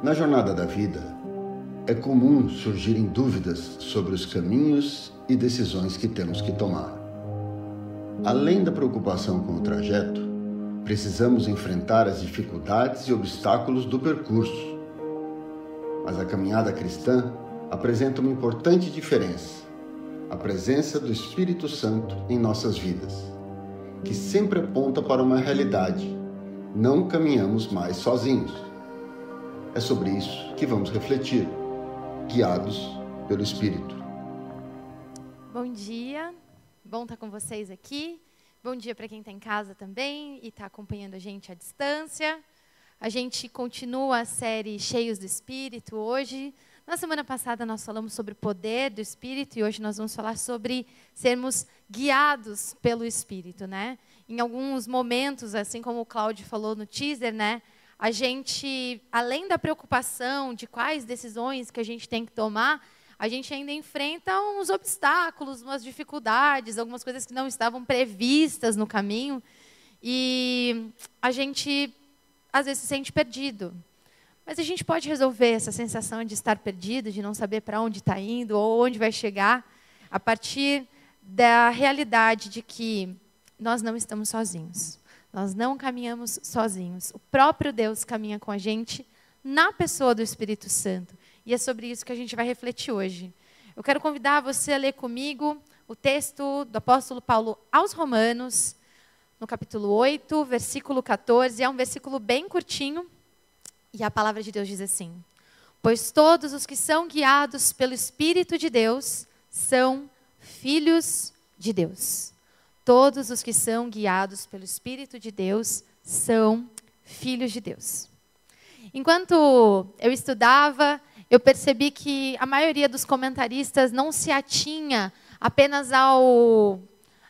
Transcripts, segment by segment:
Na jornada da vida, é comum surgirem dúvidas sobre os caminhos e decisões que temos que tomar. Além da preocupação com o trajeto, precisamos enfrentar as dificuldades e obstáculos do percurso. Mas a caminhada cristã apresenta uma importante diferença: a presença do Espírito Santo em nossas vidas, que sempre aponta para uma realidade. Não caminhamos mais sozinhos. É sobre isso que vamos refletir, guiados pelo Espírito. Bom dia, bom estar com vocês aqui. Bom dia para quem está em casa também e está acompanhando a gente à distância. A gente continua a série Cheios do Espírito hoje. Na semana passada nós falamos sobre o poder do Espírito e hoje nós vamos falar sobre sermos guiados pelo Espírito, né? Em alguns momentos, assim como o Cláudio falou no teaser, né? A gente, além da preocupação de quais decisões que a gente tem que tomar, a gente ainda enfrenta uns obstáculos, umas dificuldades, algumas coisas que não estavam previstas no caminho. E a gente, às vezes, se sente perdido. Mas a gente pode resolver essa sensação de estar perdido, de não saber para onde está indo ou onde vai chegar, a partir da realidade de que nós não estamos sozinhos. Nós não caminhamos sozinhos. O próprio Deus caminha com a gente na pessoa do Espírito Santo. E é sobre isso que a gente vai refletir hoje. Eu quero convidar você a ler comigo o texto do apóstolo Paulo aos Romanos, no capítulo 8, versículo 14. É um versículo bem curtinho. E a palavra de Deus diz assim: Pois todos os que são guiados pelo Espírito de Deus são filhos de Deus. Todos os que são guiados pelo Espírito de Deus são filhos de Deus. Enquanto eu estudava, eu percebi que a maioria dos comentaristas não se atinha apenas ao,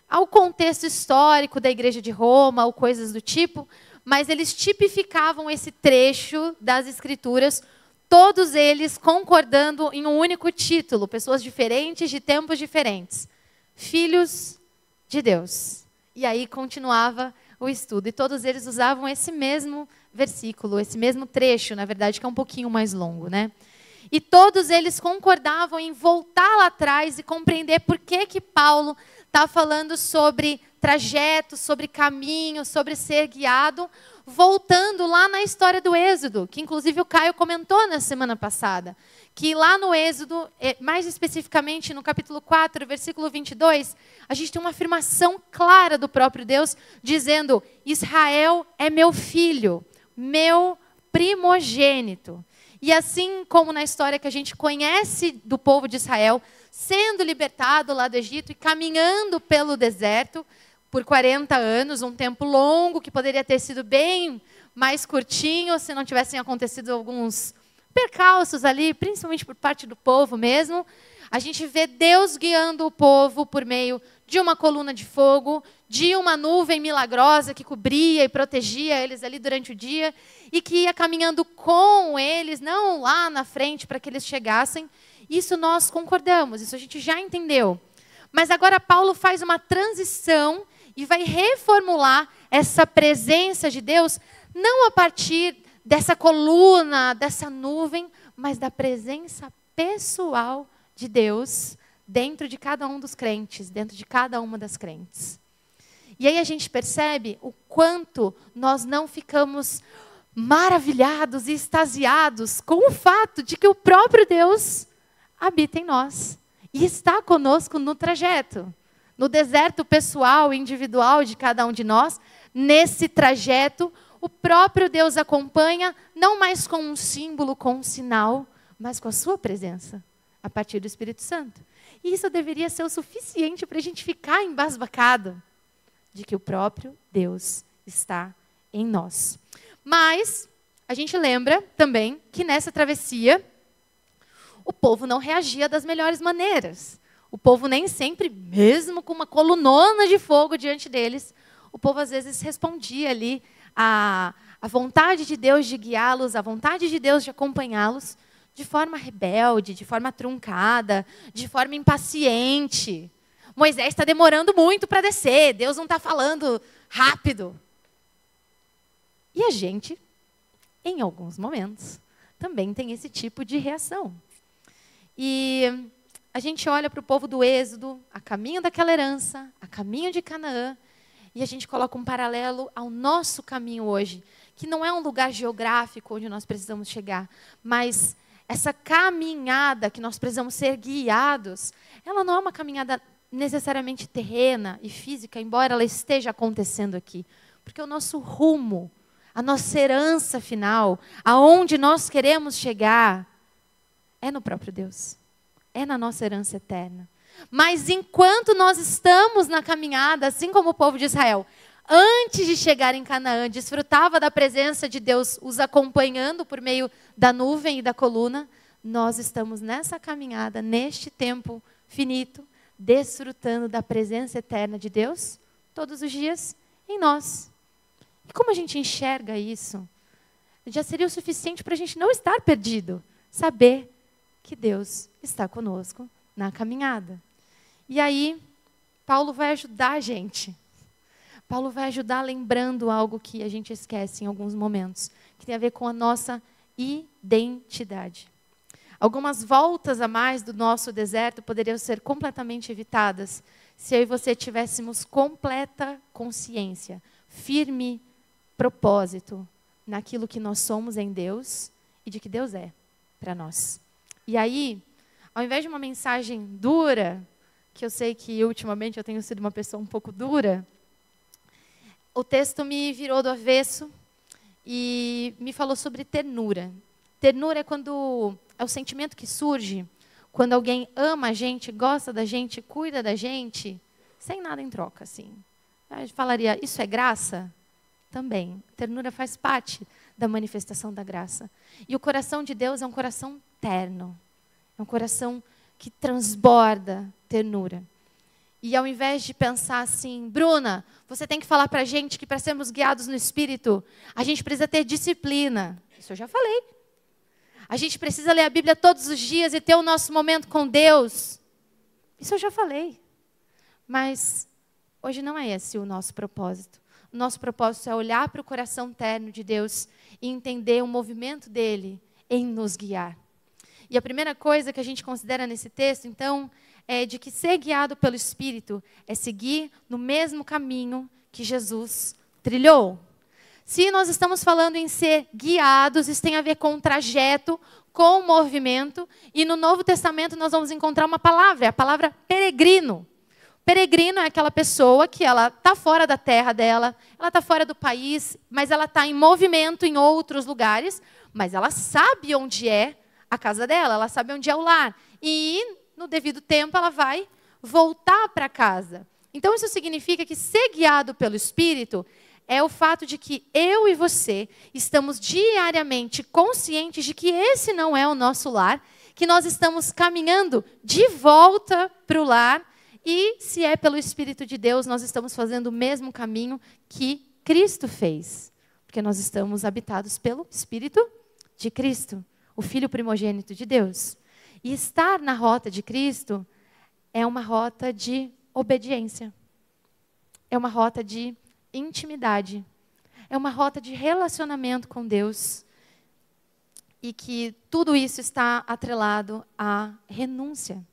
ao contexto histórico da Igreja de Roma ou coisas do tipo, mas eles tipificavam esse trecho das Escrituras, todos eles concordando em um único título, pessoas diferentes de tempos diferentes: Filhos de Deus. E aí continuava o estudo. E todos eles usavam esse mesmo versículo, esse mesmo trecho, na verdade, que é um pouquinho mais longo, né? E todos eles concordavam em voltar lá atrás e compreender por que que Paulo está falando sobre trajeto, sobre caminho, sobre ser guiado, voltando lá na história do Êxodo, que inclusive o Caio comentou na semana passada que lá no Êxodo, é, mais especificamente no capítulo 4, versículo 22, a gente tem uma afirmação clara do próprio Deus, dizendo: Israel é meu filho, meu primogênito. E assim como na história que a gente conhece do povo de Israel, sendo libertado lá do Egito e caminhando pelo deserto por 40 anos, um tempo longo que poderia ter sido bem mais curtinho se não tivessem acontecido alguns percalços ali, principalmente por parte do povo mesmo. A gente vê Deus guiando o povo por meio de uma coluna de fogo, de uma nuvem milagrosa que cobria e protegia eles ali durante o dia e que ia caminhando com eles, não lá na frente para que eles chegassem. Isso nós concordamos, isso a gente já entendeu. Mas agora Paulo faz uma transição e vai reformular essa presença de Deus não a partir dessa coluna, dessa nuvem, mas da presença pessoal de Deus dentro de cada um dos crentes, dentro de cada uma das crentes. E aí a gente percebe o quanto nós não ficamos maravilhados e extasiados com o fato de que o próprio Deus habita em nós e está conosco no trajeto, no deserto pessoal individual de cada um de nós, nesse trajeto o próprio Deus acompanha, não mais com um símbolo, com um sinal, mas com a sua presença, a partir do Espírito Santo. E isso deveria ser o suficiente para a gente ficar embasbacado de que o próprio Deus está em nós. Mas a gente lembra também que nessa travessia o povo não reagia das melhores maneiras. O povo nem sempre, mesmo com uma colunona de fogo diante deles, o povo às vezes respondia ali a, a vontade de Deus de guiá-los, a vontade de Deus de acompanhá-los, de forma rebelde, de forma truncada, de forma impaciente. Moisés está demorando muito para descer, Deus não está falando rápido. E a gente, em alguns momentos, também tem esse tipo de reação. E a gente olha para o povo do Êxodo, a caminho daquela herança, a caminho de Canaã, e a gente coloca um paralelo ao nosso caminho hoje, que não é um lugar geográfico onde nós precisamos chegar, mas essa caminhada que nós precisamos ser guiados, ela não é uma caminhada necessariamente terrena e física, embora ela esteja acontecendo aqui, porque o nosso rumo, a nossa herança final, aonde nós queremos chegar, é no próprio Deus. É na nossa herança eterna. Mas enquanto nós estamos na caminhada, assim como o povo de Israel, antes de chegar em Canaã, desfrutava da presença de Deus os acompanhando por meio da nuvem e da coluna, nós estamos nessa caminhada, neste tempo finito, desfrutando da presença eterna de Deus todos os dias em nós. E como a gente enxerga isso? Já seria o suficiente para a gente não estar perdido, saber que Deus está conosco na caminhada. E aí, Paulo vai ajudar a gente. Paulo vai ajudar lembrando algo que a gente esquece em alguns momentos, que tem a ver com a nossa identidade. Algumas voltas a mais do nosso deserto poderiam ser completamente evitadas se eu e você tivéssemos completa consciência, firme propósito naquilo que nós somos em Deus e de que Deus é para nós. E aí, ao invés de uma mensagem dura, que eu sei que ultimamente eu tenho sido uma pessoa um pouco dura, o texto me virou do avesso e me falou sobre ternura. Ternura é quando é o sentimento que surge quando alguém ama a gente, gosta da gente, cuida da gente, sem nada em troca, assim. Gente falaria, isso é graça? Também. Ternura faz parte da manifestação da graça. E o coração de Deus é um coração terno. É um coração que transborda ternura. E ao invés de pensar assim, Bruna, você tem que falar para a gente que para sermos guiados no Espírito, a gente precisa ter disciplina. Isso eu já falei. A gente precisa ler a Bíblia todos os dias e ter o nosso momento com Deus. Isso eu já falei. Mas hoje não é esse o nosso propósito. O nosso propósito é olhar para o coração terno de Deus e entender o movimento dele em nos guiar. E a primeira coisa que a gente considera nesse texto, então, é de que ser guiado pelo Espírito é seguir no mesmo caminho que Jesus trilhou. Se nós estamos falando em ser guiados, isso tem a ver com um trajeto, com um movimento, e no Novo Testamento nós vamos encontrar uma palavra, a palavra peregrino. Peregrino é aquela pessoa que ela está fora da terra dela, ela está fora do país, mas ela está em movimento em outros lugares, mas ela sabe onde é a casa dela, ela sabe onde é o lar. E no devido tempo ela vai voltar para casa. Então isso significa que ser guiado pelo Espírito é o fato de que eu e você estamos diariamente conscientes de que esse não é o nosso lar, que nós estamos caminhando de volta para o lar e, se é pelo Espírito de Deus, nós estamos fazendo o mesmo caminho que Cristo fez, porque nós estamos habitados pelo Espírito de Cristo, o Filho primogênito de Deus. E estar na rota de Cristo é uma rota de obediência, é uma rota de intimidade. É uma rota de relacionamento com Deus. E que tudo isso está atrelado à renúncia.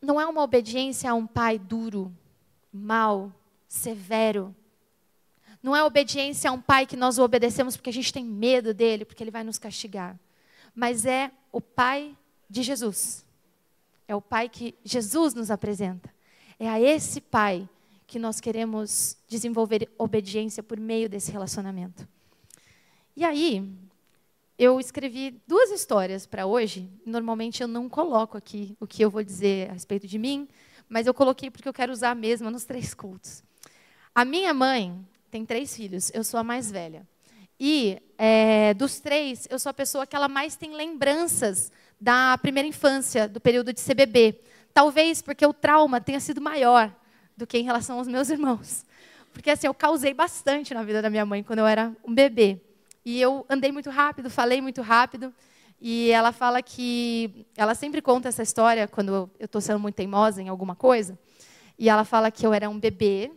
Não é uma obediência a um pai duro, mau, severo. Não é obediência a um pai que nós obedecemos porque a gente tem medo dele, porque ele vai nos castigar. Mas é o pai de Jesus. É o pai que Jesus nos apresenta. É a esse pai que nós queremos desenvolver obediência por meio desse relacionamento. E aí, eu escrevi duas histórias para hoje. Normalmente eu não coloco aqui o que eu vou dizer a respeito de mim, mas eu coloquei porque eu quero usar a mesma nos três cultos. A minha mãe tem três filhos, eu sou a mais velha. E é, dos três, eu sou a pessoa que ela mais tem lembranças da primeira infância, do período de CBB. Talvez porque o trauma tenha sido maior do que em relação aos meus irmãos. Porque assim, eu causei bastante na vida da minha mãe quando eu era um bebê. E eu andei muito rápido, falei muito rápido. E ela fala que. Ela sempre conta essa história quando eu estou sendo muito teimosa em alguma coisa. E ela fala que eu era um bebê.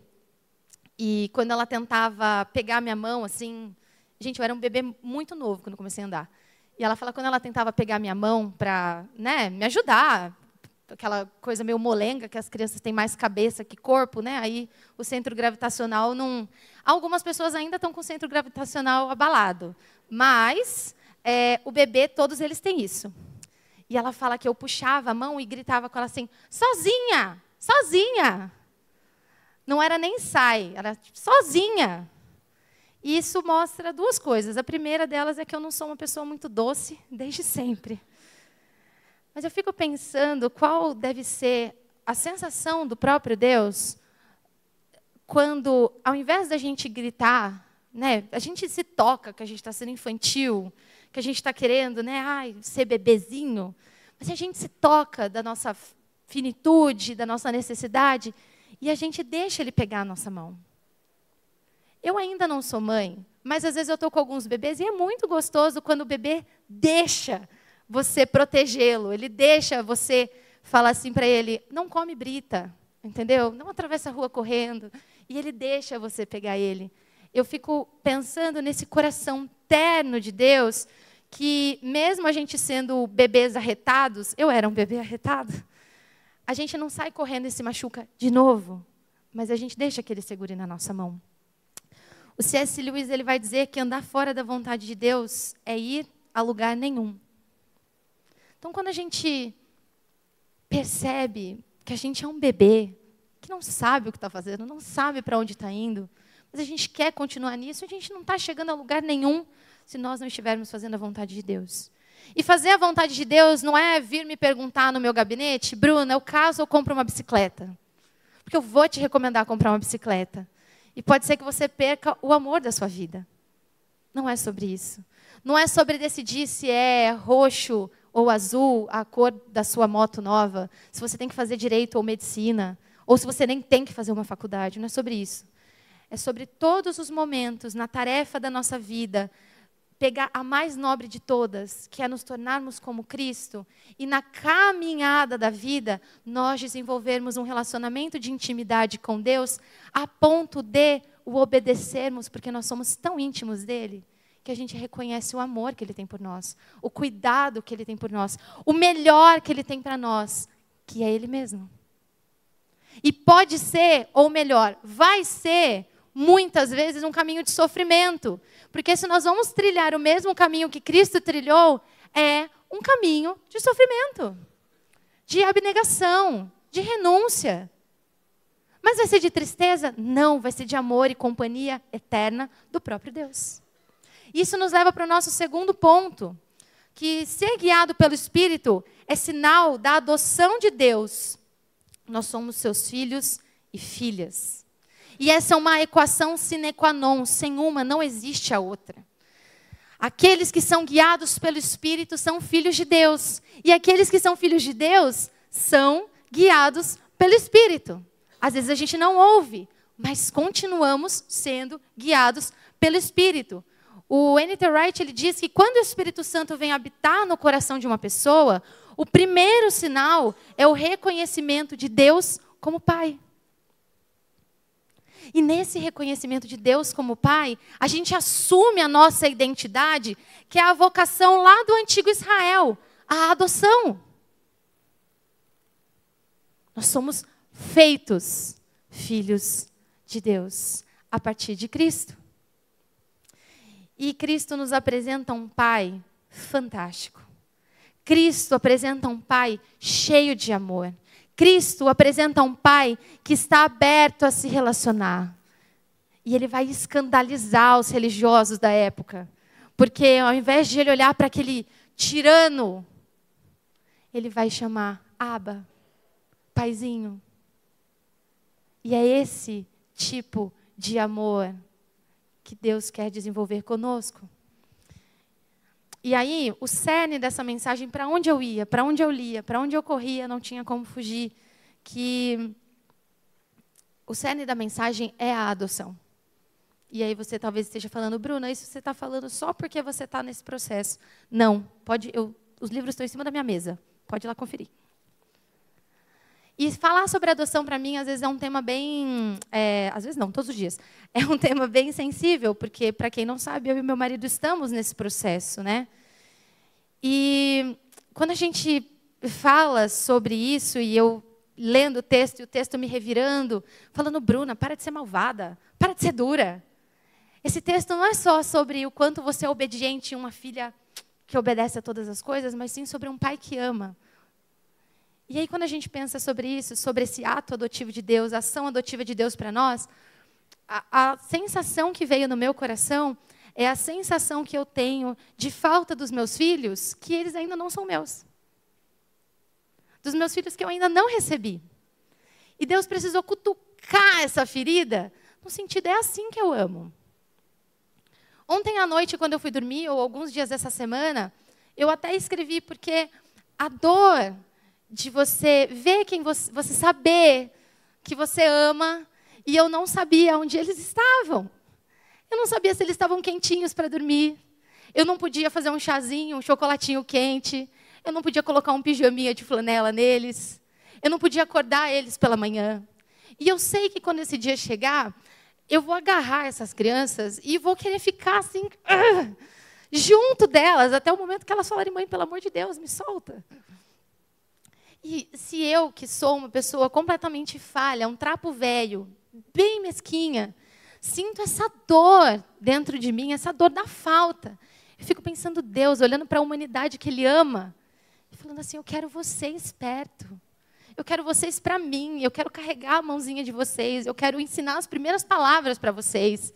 E quando ela tentava pegar minha mão, assim, Gente, eu era um bebê muito novo quando comecei a andar. E ela fala quando ela tentava pegar minha mão para né, me ajudar, aquela coisa meio molenga, que as crianças têm mais cabeça que corpo, né? Aí o centro gravitacional não. Algumas pessoas ainda estão com o centro gravitacional abalado, mas é, o bebê, todos eles têm isso. E ela fala que eu puxava a mão e gritava com ela assim: sozinha, sozinha. Não era nem sai, era tipo, sozinha. E isso mostra duas coisas. A primeira delas é que eu não sou uma pessoa muito doce desde sempre. Mas eu fico pensando qual deve ser a sensação do próprio Deus quando, ao invés da gente gritar, né, a gente se toca que a gente está sendo infantil, que a gente está querendo né, ai, ser bebezinho, mas a gente se toca da nossa finitude, da nossa necessidade, e a gente deixa ele pegar a nossa mão. Eu ainda não sou mãe, mas às vezes eu estou com alguns bebês e é muito gostoso quando o bebê deixa você protegê-lo, ele deixa você falar assim para ele: não come brita, entendeu? Não atravessa a rua correndo. E ele deixa você pegar ele. Eu fico pensando nesse coração terno de Deus, que mesmo a gente sendo bebês arretados, eu era um bebê arretado, a gente não sai correndo e se machuca de novo, mas a gente deixa que ele segure na nossa mão. O C.S. Lewis ele vai dizer que andar fora da vontade de Deus é ir a lugar nenhum. Então, quando a gente percebe que a gente é um bebê, que não sabe o que está fazendo, não sabe para onde está indo, mas a gente quer continuar nisso, a gente não está chegando a lugar nenhum se nós não estivermos fazendo a vontade de Deus. E fazer a vontade de Deus não é vir me perguntar no meu gabinete, Bruna, eu caso ou compro uma bicicleta? Porque eu vou te recomendar comprar uma bicicleta. E pode ser que você perca o amor da sua vida. Não é sobre isso. Não é sobre decidir se é roxo, ou azul a cor da sua moto nova, se você tem que fazer direito ou medicina, ou se você nem tem que fazer uma faculdade, não é sobre isso. É sobre todos os momentos na tarefa da nossa vida, pegar a mais nobre de todas, que é nos tornarmos como Cristo, e na caminhada da vida, nós desenvolvermos um relacionamento de intimidade com Deus, a ponto de o obedecermos, porque nós somos tão íntimos dele que a gente reconhece o amor que Ele tem por nós, o cuidado que Ele tem por nós, o melhor que Ele tem para nós, que é Ele mesmo. E pode ser, ou melhor, vai ser, muitas vezes, um caminho de sofrimento. Porque se nós vamos trilhar o mesmo caminho que Cristo trilhou, é um caminho de sofrimento, de abnegação, de renúncia. Mas vai ser de tristeza? Não, vai ser de amor e companhia eterna do próprio Deus. Isso nos leva para o nosso segundo ponto, que ser guiado pelo Espírito é sinal da adoção de Deus. Nós somos seus filhos e filhas. E essa é uma equação sine qua non, sem uma não existe a outra. Aqueles que são guiados pelo Espírito são filhos de Deus, e aqueles que são filhos de Deus são guiados pelo Espírito. Às vezes a gente não ouve, mas continuamos sendo guiados pelo Espírito. O N.T. Wright ele diz que quando o Espírito Santo vem habitar no coração de uma pessoa, o primeiro sinal é o reconhecimento de Deus como Pai. E nesse reconhecimento de Deus como Pai, a gente assume a nossa identidade, que é a vocação lá do antigo Israel, a adoção. Nós somos feitos filhos de Deus a partir de Cristo. E Cristo nos apresenta um Pai fantástico. Cristo apresenta um Pai cheio de amor. Cristo apresenta um Pai que está aberto a se relacionar. E ele vai escandalizar os religiosos da época. Porque ao invés de ele olhar para aquele tirano, ele vai chamar Aba, paizinho. E é esse tipo de amor que Deus quer desenvolver conosco. E aí, o cerne dessa mensagem, para onde eu ia, para onde eu lia, para onde eu corria, não tinha como fugir, que o cerne da mensagem é a adoção. E aí você talvez esteja falando, Bruna, isso você está falando só porque você está nesse processo. Não, pode. Eu, os livros estão em cima da minha mesa. Pode ir lá conferir. E falar sobre adoção para mim às vezes é um tema bem, é, às vezes não, todos os dias, é um tema bem sensível, porque para quem não sabe, eu e meu marido estamos nesse processo, né? E quando a gente fala sobre isso e eu lendo o texto e o texto me revirando, falando, Bruna, para de ser malvada, para de ser dura. Esse texto não é só sobre o quanto você é obediente, uma filha que obedece a todas as coisas, mas sim sobre um pai que ama. E aí, quando a gente pensa sobre isso, sobre esse ato adotivo de Deus, a ação adotiva de Deus para nós, a, a sensação que veio no meu coração é a sensação que eu tenho de falta dos meus filhos, que eles ainda não são meus dos meus filhos que eu ainda não recebi. E Deus precisou cutucar essa ferida, no sentido, é assim que eu amo. Ontem à noite, quando eu fui dormir, ou alguns dias dessa semana, eu até escrevi, porque a dor de você ver quem você, você saber que você ama, e eu não sabia onde eles estavam. Eu não sabia se eles estavam quentinhos para dormir. Eu não podia fazer um chazinho, um chocolatinho quente. Eu não podia colocar um pijaminha de flanela neles. Eu não podia acordar eles pela manhã. E eu sei que quando esse dia chegar, eu vou agarrar essas crianças e vou querer ficar assim, junto delas, até o momento que elas falarem, mãe, pelo amor de Deus, me solta. E se eu, que sou uma pessoa completamente falha, um trapo velho, bem mesquinha, sinto essa dor dentro de mim, essa dor da falta. Eu fico pensando, Deus, olhando para a humanidade que Ele ama, falando assim: eu quero vocês perto. Eu quero vocês para mim. Eu quero carregar a mãozinha de vocês. Eu quero ensinar as primeiras palavras para vocês.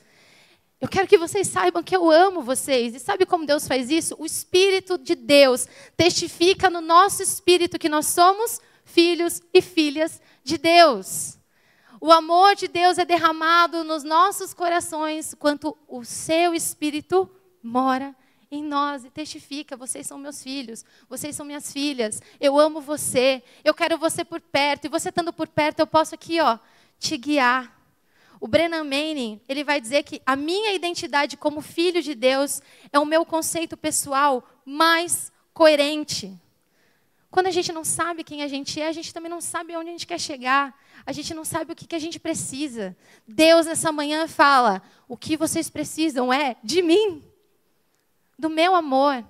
Eu quero que vocês saibam que eu amo vocês. E sabe como Deus faz isso? O Espírito de Deus testifica no nosso espírito que nós somos filhos e filhas de Deus. O amor de Deus é derramado nos nossos corações quando o seu espírito mora em nós e testifica: vocês são meus filhos, vocês são minhas filhas, eu amo você, eu quero você por perto, e você estando por perto, eu posso aqui, ó, te guiar. O Brennan Manning, ele vai dizer que a minha identidade como filho de Deus é o meu conceito pessoal mais coerente. Quando a gente não sabe quem a gente é, a gente também não sabe onde a gente quer chegar. A gente não sabe o que, que a gente precisa. Deus, nessa manhã, fala: o que vocês precisam é de mim do meu amor.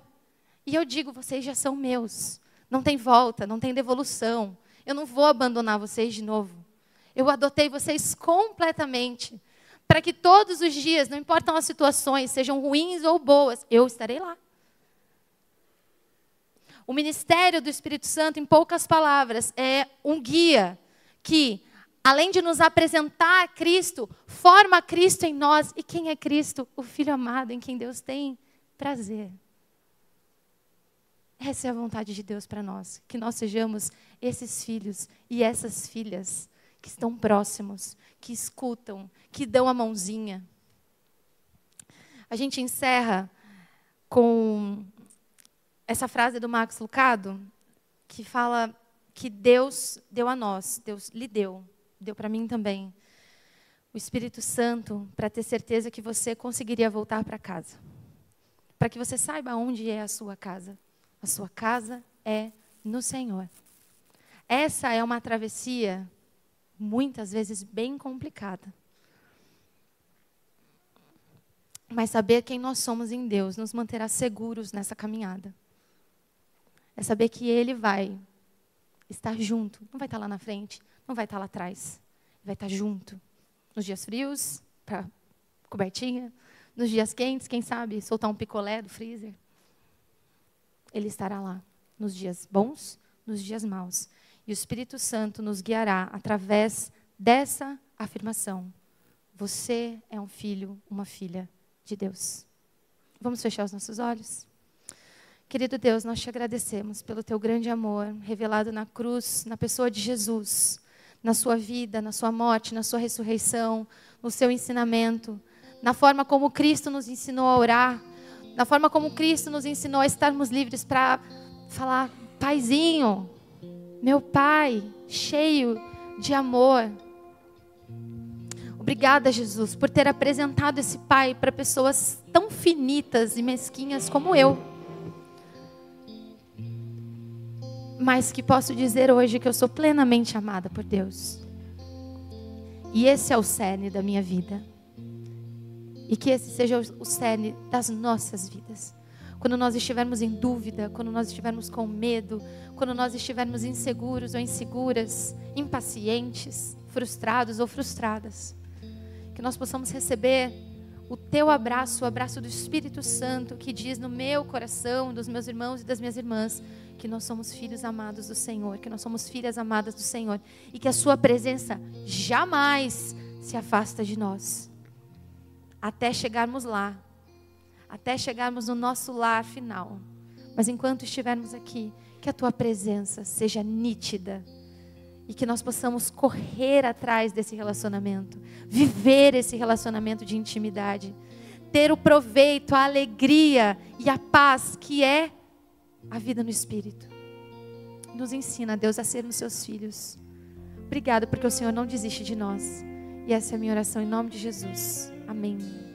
E eu digo, vocês já são meus. Não tem volta, não tem devolução. Eu não vou abandonar vocês de novo. Eu adotei vocês completamente. Para que todos os dias, não importam as situações, sejam ruins ou boas, eu estarei lá. O ministério do Espírito Santo, em poucas palavras, é um guia que, além de nos apresentar Cristo, forma Cristo em nós. E quem é Cristo? O Filho amado em quem Deus tem prazer. Essa é a vontade de Deus para nós, que nós sejamos esses filhos e essas filhas que estão próximos, que escutam, que dão a mãozinha. A gente encerra com essa frase do Max Lucado, que fala que Deus deu a nós, Deus lhe deu, deu para mim também, o Espírito Santo para ter certeza que você conseguiria voltar para casa para que você saiba onde é a sua casa. A sua casa é no Senhor. Essa é uma travessia, muitas vezes, bem complicada. Mas saber quem nós somos em Deus nos manterá seguros nessa caminhada. É saber que Ele vai estar junto. Não vai estar lá na frente, não vai estar lá atrás. Vai estar junto. Nos dias frios, para cobertinha, nos dias quentes, quem sabe, soltar um picolé do freezer. Ele estará lá. Nos dias bons, nos dias maus. E o Espírito Santo nos guiará através dessa afirmação. Você é um filho, uma filha de Deus. Vamos fechar os nossos olhos? Querido Deus, nós te agradecemos pelo teu grande amor revelado na cruz, na pessoa de Jesus, na sua vida, na sua morte, na sua ressurreição, no seu ensinamento na forma como Cristo nos ensinou a orar, na forma como Cristo nos ensinou a estarmos livres para falar: Paizinho, meu Pai, cheio de amor. Obrigada, Jesus, por ter apresentado esse Pai para pessoas tão finitas e mesquinhas como eu. mas que posso dizer hoje que eu sou plenamente amada por Deus. E esse é o cerne da minha vida. E que esse seja o cerne das nossas vidas. Quando nós estivermos em dúvida, quando nós estivermos com medo, quando nós estivermos inseguros ou inseguras, impacientes, frustrados ou frustradas, que nós possamos receber o teu abraço, o abraço do Espírito Santo que diz no meu coração, dos meus irmãos e das minhas irmãs, que nós somos filhos amados do Senhor, que nós somos filhas amadas do Senhor e que a Sua presença jamais se afasta de nós, até chegarmos lá, até chegarmos no nosso lar final. Mas enquanto estivermos aqui, que a Tua presença seja nítida e que nós possamos correr atrás desse relacionamento, viver esse relacionamento de intimidade, ter o proveito, a alegria e a paz que é a vida no Espírito. Nos ensina, Deus, a sermos seus filhos. Obrigado porque o Senhor não desiste de nós. E essa é a minha oração em nome de Jesus. Amém.